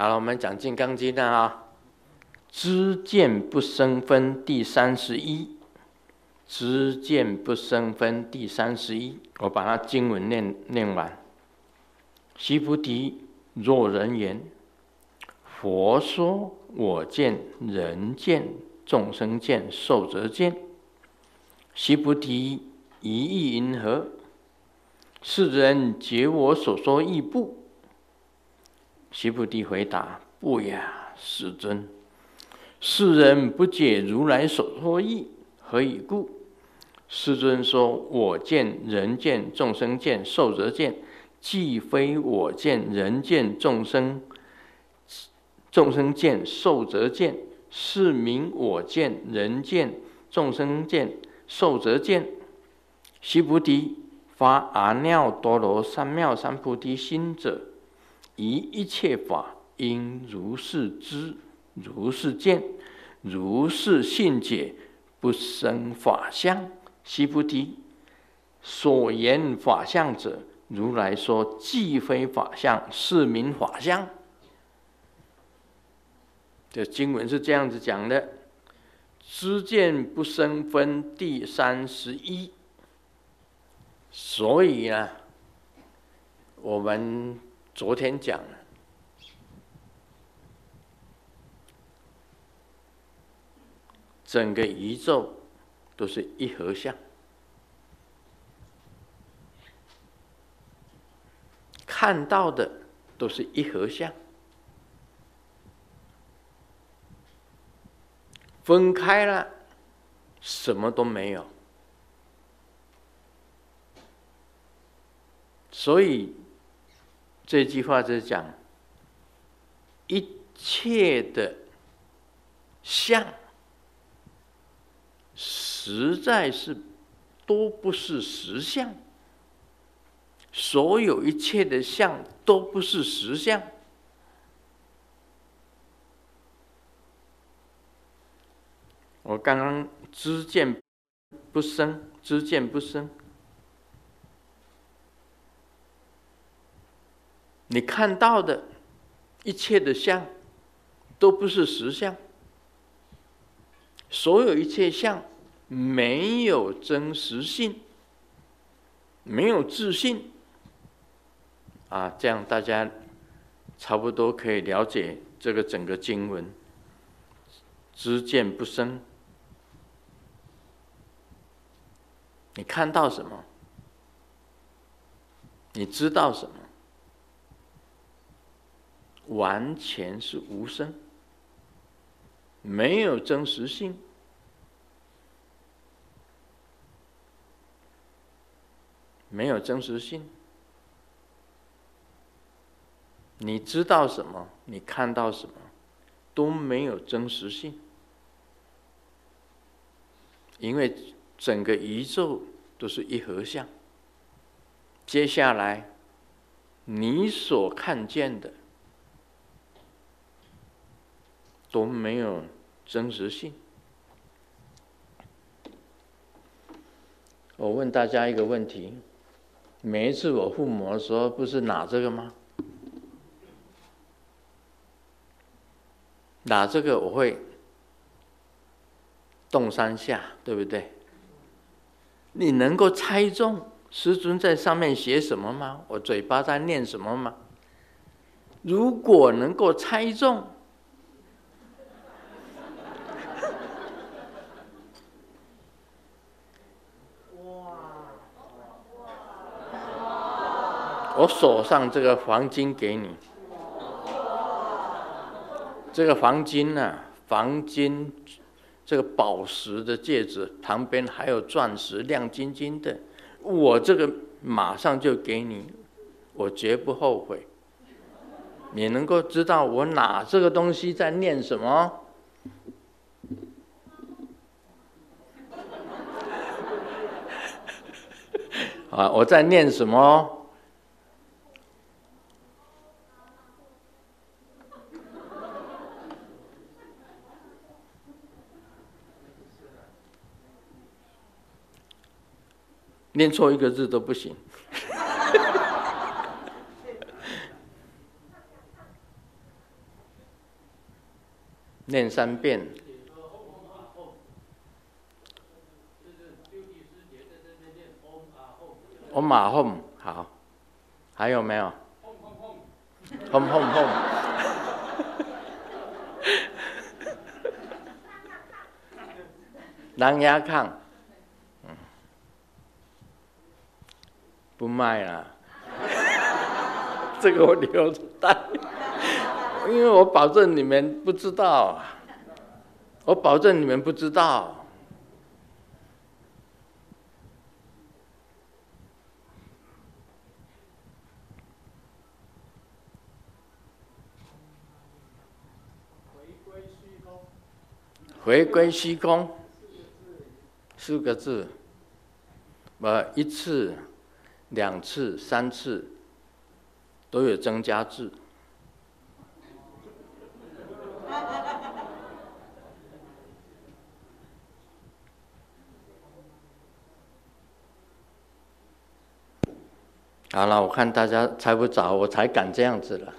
好了，我们讲《金刚经》的啊，知见不生分第三十一，知见不生分第三十一，我把它经文念念完。须菩提，若人言，佛说我见、人见、众生见、寿者见，须菩提，一意云何？是人解我所说义不？须菩提回答：“不呀，世尊。世人不解如来所说意，何以故？”世尊说：“我见、人见、众生见、寿者见，既非我见、人见、众生众生见、寿者见，是名我见、人见、众生见、寿者见。”须菩提，发阿耨多罗三藐三菩提心者。以一切法应如是知，如是见，如是信解，不生法相。须菩提，所言法相者，如来说既非法相，是名法相。这经文是这样子讲的：知见不生分第三十一。所以呢，我们。昨天讲了，整个宇宙都是一合相，看到的都是一合相，分开了，什么都没有，所以。这句话就是讲，一切的相，实在是都不是实相。所有一切的相都不是实相。我刚刚知见不生，知见不生。你看到的一切的相，都不是实相。所有一切相没有真实性，没有自信。啊，这样大家差不多可以了解这个整个经文。知见不生，你看到什么？你知道什么？完全是无声，没有真实性，没有真实性。你知道什么？你看到什么？都没有真实性，因为整个宇宙都是一合相。接下来，你所看见的。都没有真实性。我问大家一个问题：每一次我附魔的时候，不是拿这个吗？拿这个我会动三下，对不对？你能够猜中师尊在上面写什么吗？我嘴巴在念什么吗？如果能够猜中，我手上这个黄金给你，这个黄金呢、啊，黄金这个宝石的戒指旁边还有钻石，亮晶晶的。我这个马上就给你，我绝不后悔。你能够知道我拿这个东西在念什么？啊，我在念什么？念错一个字都不行。念三遍。嗡嘛吽，好，还有没有？吽吽吽。狼牙亢，不卖了，这个我留着带，因为我保证你们不知道，我保证你们不知道。回归虚空，四个字，呃，一次、两次、三次，都有增加字。好了，我看大家猜不着，我才敢这样子了。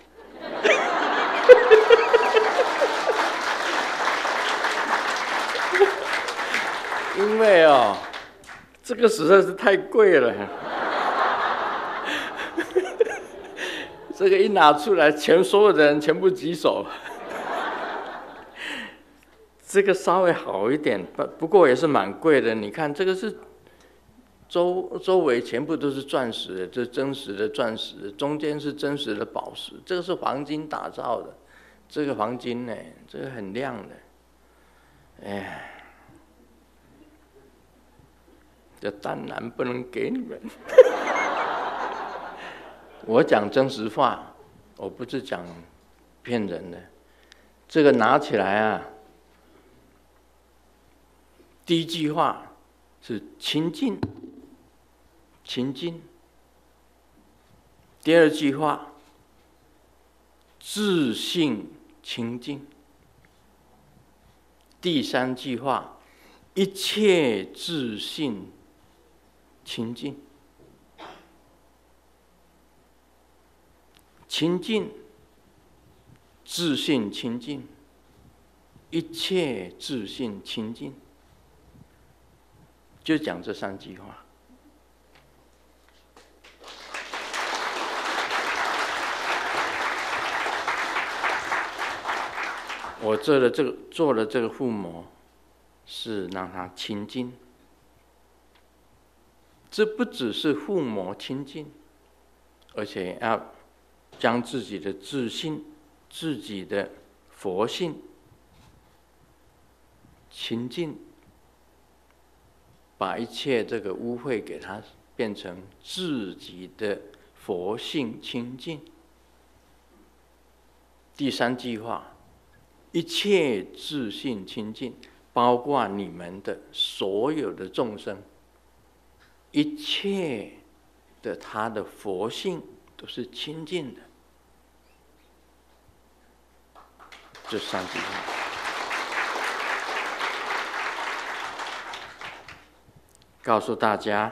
因为哦，这个实在是太贵了，这个一拿出来，全所有的人全部举手。这个稍微好一点，不不过也是蛮贵的。你看，这个是周周围全部都是钻石，这是真实的钻石，中间是真实的宝石，这个是黄金打造的。这个黄金呢，这个很亮的，哎。这当然不能给你们。我讲真实话，我不是讲骗人的。这个拿起来啊，第一句话是清净，清净。第二句话，自信清净。第三句话，一切自信。清净，清净，自信清净，一切自信清净，就讲这三句话。我做的这个做的这个附魔，是让他清净。这不只是附魔清净，而且要将自己的自信、自己的佛性清净，把一切这个污秽给它变成自己的佛性清净。第三句话，一切自信清净，包括你们的所有的众生。一切的他的佛性都是清净的，这三句话。告诉大家，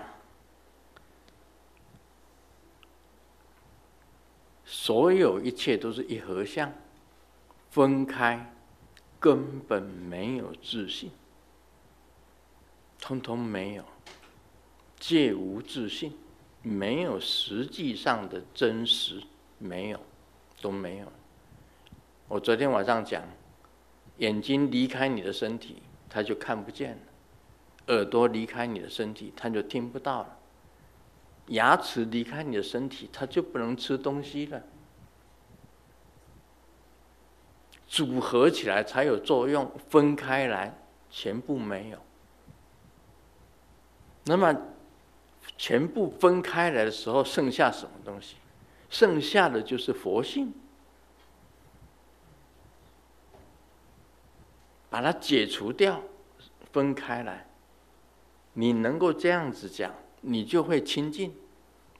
所有一切都是一合相，分开根本没有自信，通通没有。皆无自信，没有实际上的真实，没有，都没有。我昨天晚上讲，眼睛离开你的身体，它就看不见了；耳朵离开你的身体，它就听不到了；牙齿离开你的身体，它就不能吃东西了。组合起来才有作用，分开来全部没有。那么。全部分开来的时候，剩下什么东西？剩下的就是佛性。把它解除掉，分开来，你能够这样子讲，你就会清净；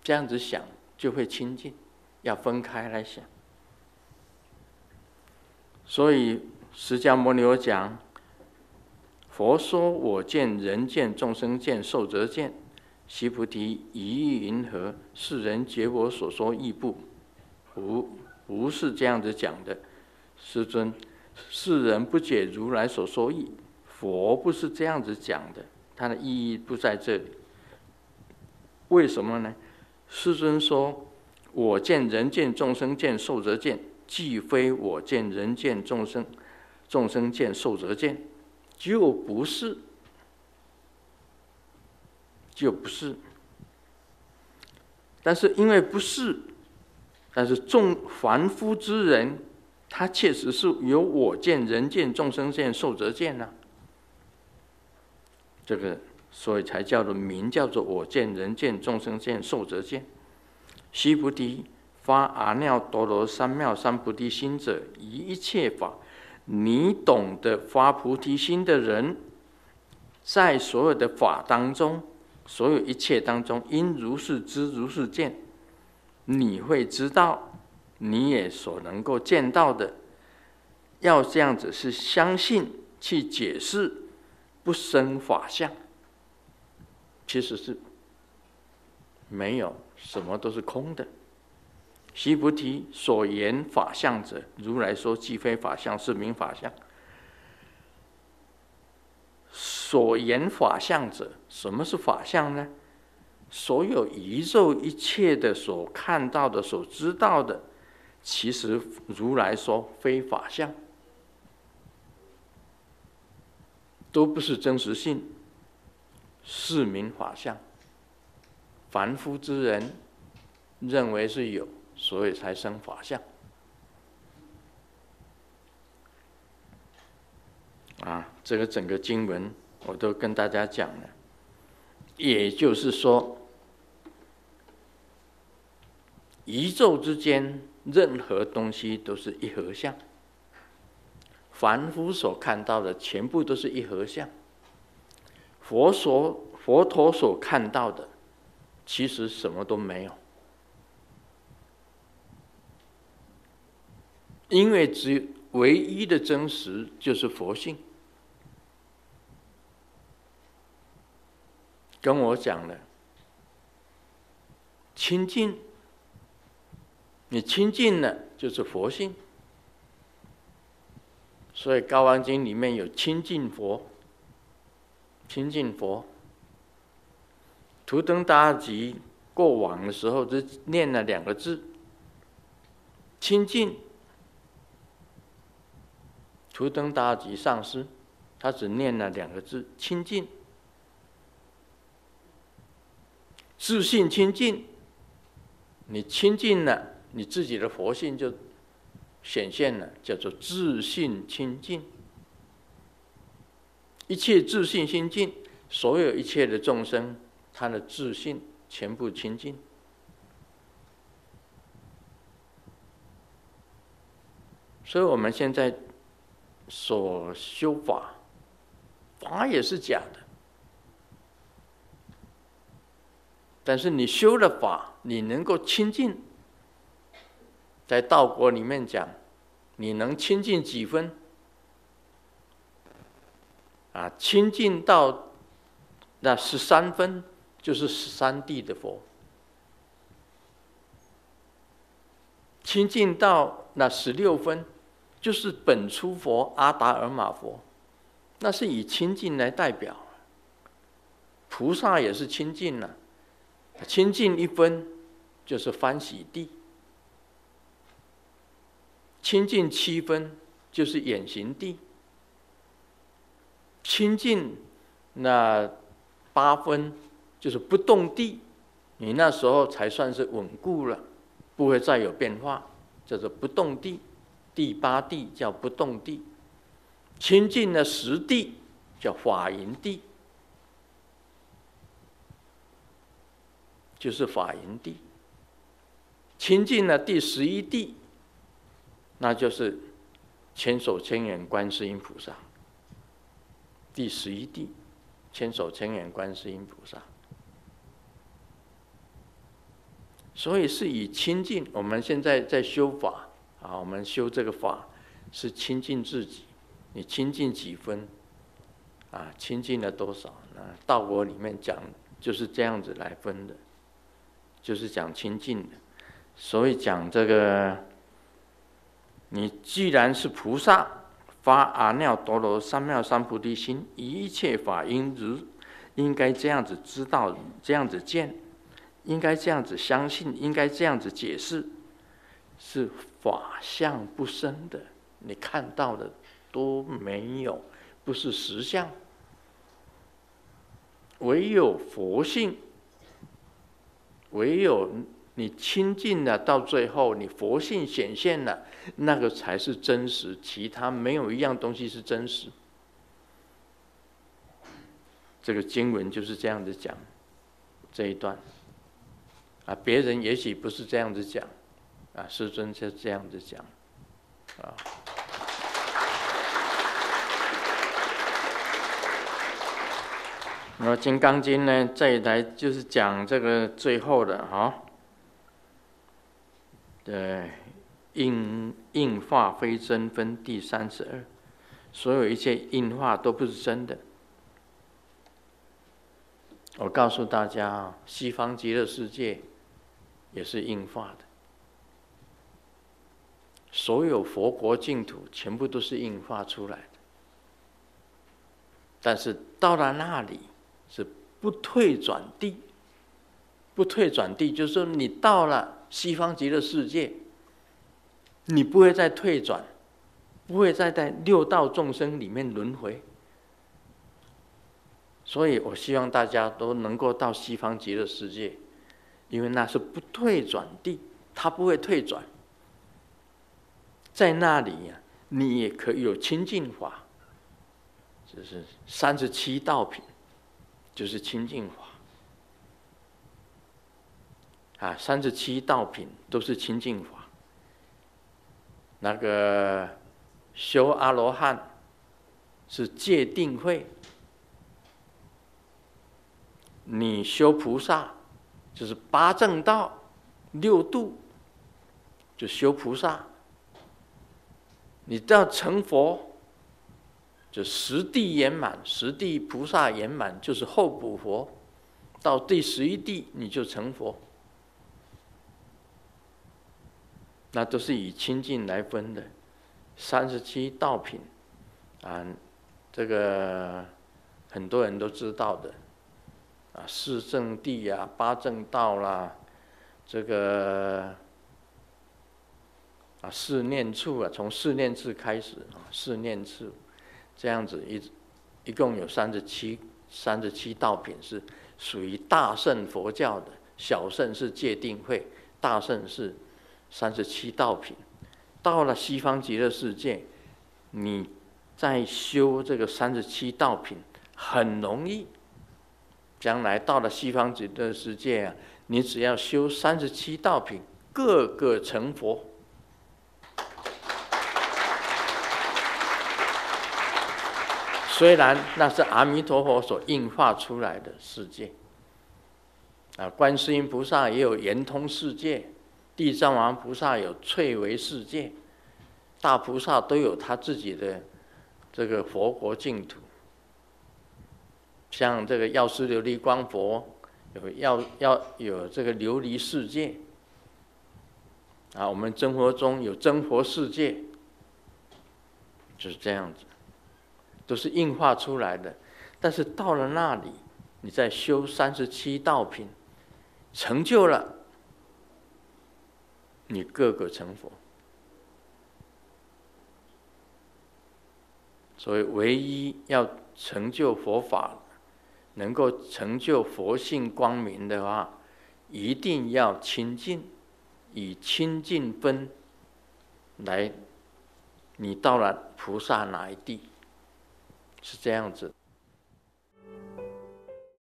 这样子想，就会清净。要分开来想。所以释迦牟尼有讲：佛说我见，人见，众生见，寿者见。须菩提，意云何？世人解我所说义不？不，不是这样子讲的。师尊，世人不解如来所说义。佛不是这样子讲的，它的意义不在这里。为什么呢？师尊说：“我见人见众生见寿者见，既非我见人见众生众生见寿者见，就不是，就不是。但是因为不是，但是众凡夫之人，他确实是有我见人见众生见寿者见呢、这个。”所以才叫做名，叫做我见人见众生见寿者见。须菩提，发阿耨多罗三藐三菩提心者，一切法，你懂得发菩提心的人，在所有的法当中，所有一切当中，应如是知，如是见。你会知道，你也所能够见到的，要这样子是相信去解释，不生法相。其实是没有什么都是空的。须菩提，所言法相者，如来说即非法相，是名法相。所言法相者，什么是法相呢？所有宇宙一切的所看到的、所知道的，其实如来说非法相，都不是真实性。是名法相，凡夫之人认为是有，所以才生法相。啊，这个整个经文我都跟大家讲了，也就是说，宇宙之间任何东西都是一合相，凡夫所看到的全部都是一合相。佛所佛陀所看到的，其实什么都没有，因为只唯一的真实就是佛性。跟我讲了，清净，你清净了就是佛性，所以《高王经》里面有清净佛。清净佛，图登大吉过往的时候，只念了两个字：清净。图登大吉上师，他只念了两个字：清净。自信清净，你清净了，你自己的佛性就显现了，叫做自信清净。一切自信心净，所有一切的众生，他的自信全部清净。所以我们现在所修法，法也是假的。但是你修了法，你能够清净，在道国里面讲，你能清净几分？啊，清净到那十三分，就是十三地的佛；清净到那十六分，就是本初佛阿达尔玛佛。那是以清净来代表。菩萨也是清净了，清净一分就是欢喜地，清净七分就是眼行地。清净那八分就是不动地，你那时候才算是稳固了，不会再有变化，叫做不动地。第八地叫不动地，清净了十地叫法营地，就是法银地。清净了第十一地，那就是千手千眼观世音菩萨。第十一地，千手千眼观世音菩萨，所以是以亲近。我们现在在修法啊，我们修这个法是亲近自己。你亲近几分啊？亲近了多少？那道果里面讲就是这样子来分的，就是讲清净的。所以讲这个，你既然是菩萨，发阿耨多罗三藐三菩提心，一切法应如应该这样子知道，这样子见，应该这样子相信，应该这样子解释，是法相不生的，你看到的都没有，不是实相，唯有佛性，唯有。你亲近了，到最后你佛性显现了，那个才是真实，其他没有一样东西是真实。这个经文就是这样子讲这一段啊，别人也许不是这样子讲啊，师尊就这样子讲啊。那么《金刚经》呢，这一来就是讲这个最后的哈。对，应应化非真分第三十二，所有一切应化都不是真的。我告诉大家啊，西方极乐世界也是应化的，所有佛国净土全部都是应化出来的。但是到了那里是不退转地，不退转地，就是说你到了。西方极乐世界，你不会再退转，不会再在六道众生里面轮回。所以我希望大家都能够到西方极乐世界，因为那是不退转地，它不会退转。在那里呀，你也可以有清净法，就是三十七道品，就是清净法。啊，三十七道品都是清净法。那个修阿罗汉是戒定慧，你修菩萨就是八正道、六度，就修菩萨。你到成佛，就十地圆满，十地菩萨圆满就是后补佛，到第十一地你就成佛。那都是以清净来分的，三十七道品，啊，这个很多人都知道的，啊，四正谛啊，八正道啦，这个啊，四念处啊，从四念处开始啊，四念处这样子一一共有三十七三十七道品是属于大乘佛教的，小乘是戒定慧，大乘是。三十七道品，到了西方极乐世界，你再修这个三十七道品很容易。将来到了西方极乐世界啊，你只要修三十七道品，个个成佛。虽然那是阿弥陀佛所应化出来的世界，啊，观世音菩萨也有圆通世界。地藏王菩萨有翠微世界，大菩萨都有他自己的这个佛国净土。像这个药师琉璃光佛有要要有这个琉璃世界，啊，我们真佛中有真佛世界，就是这样子，都是硬化出来的。但是到了那里，你再修三十七道品，成就了。你个个成佛，所以唯一要成就佛法，能够成就佛性光明的话，一定要清净，以清净分来，你到了菩萨哪一地，是这样子。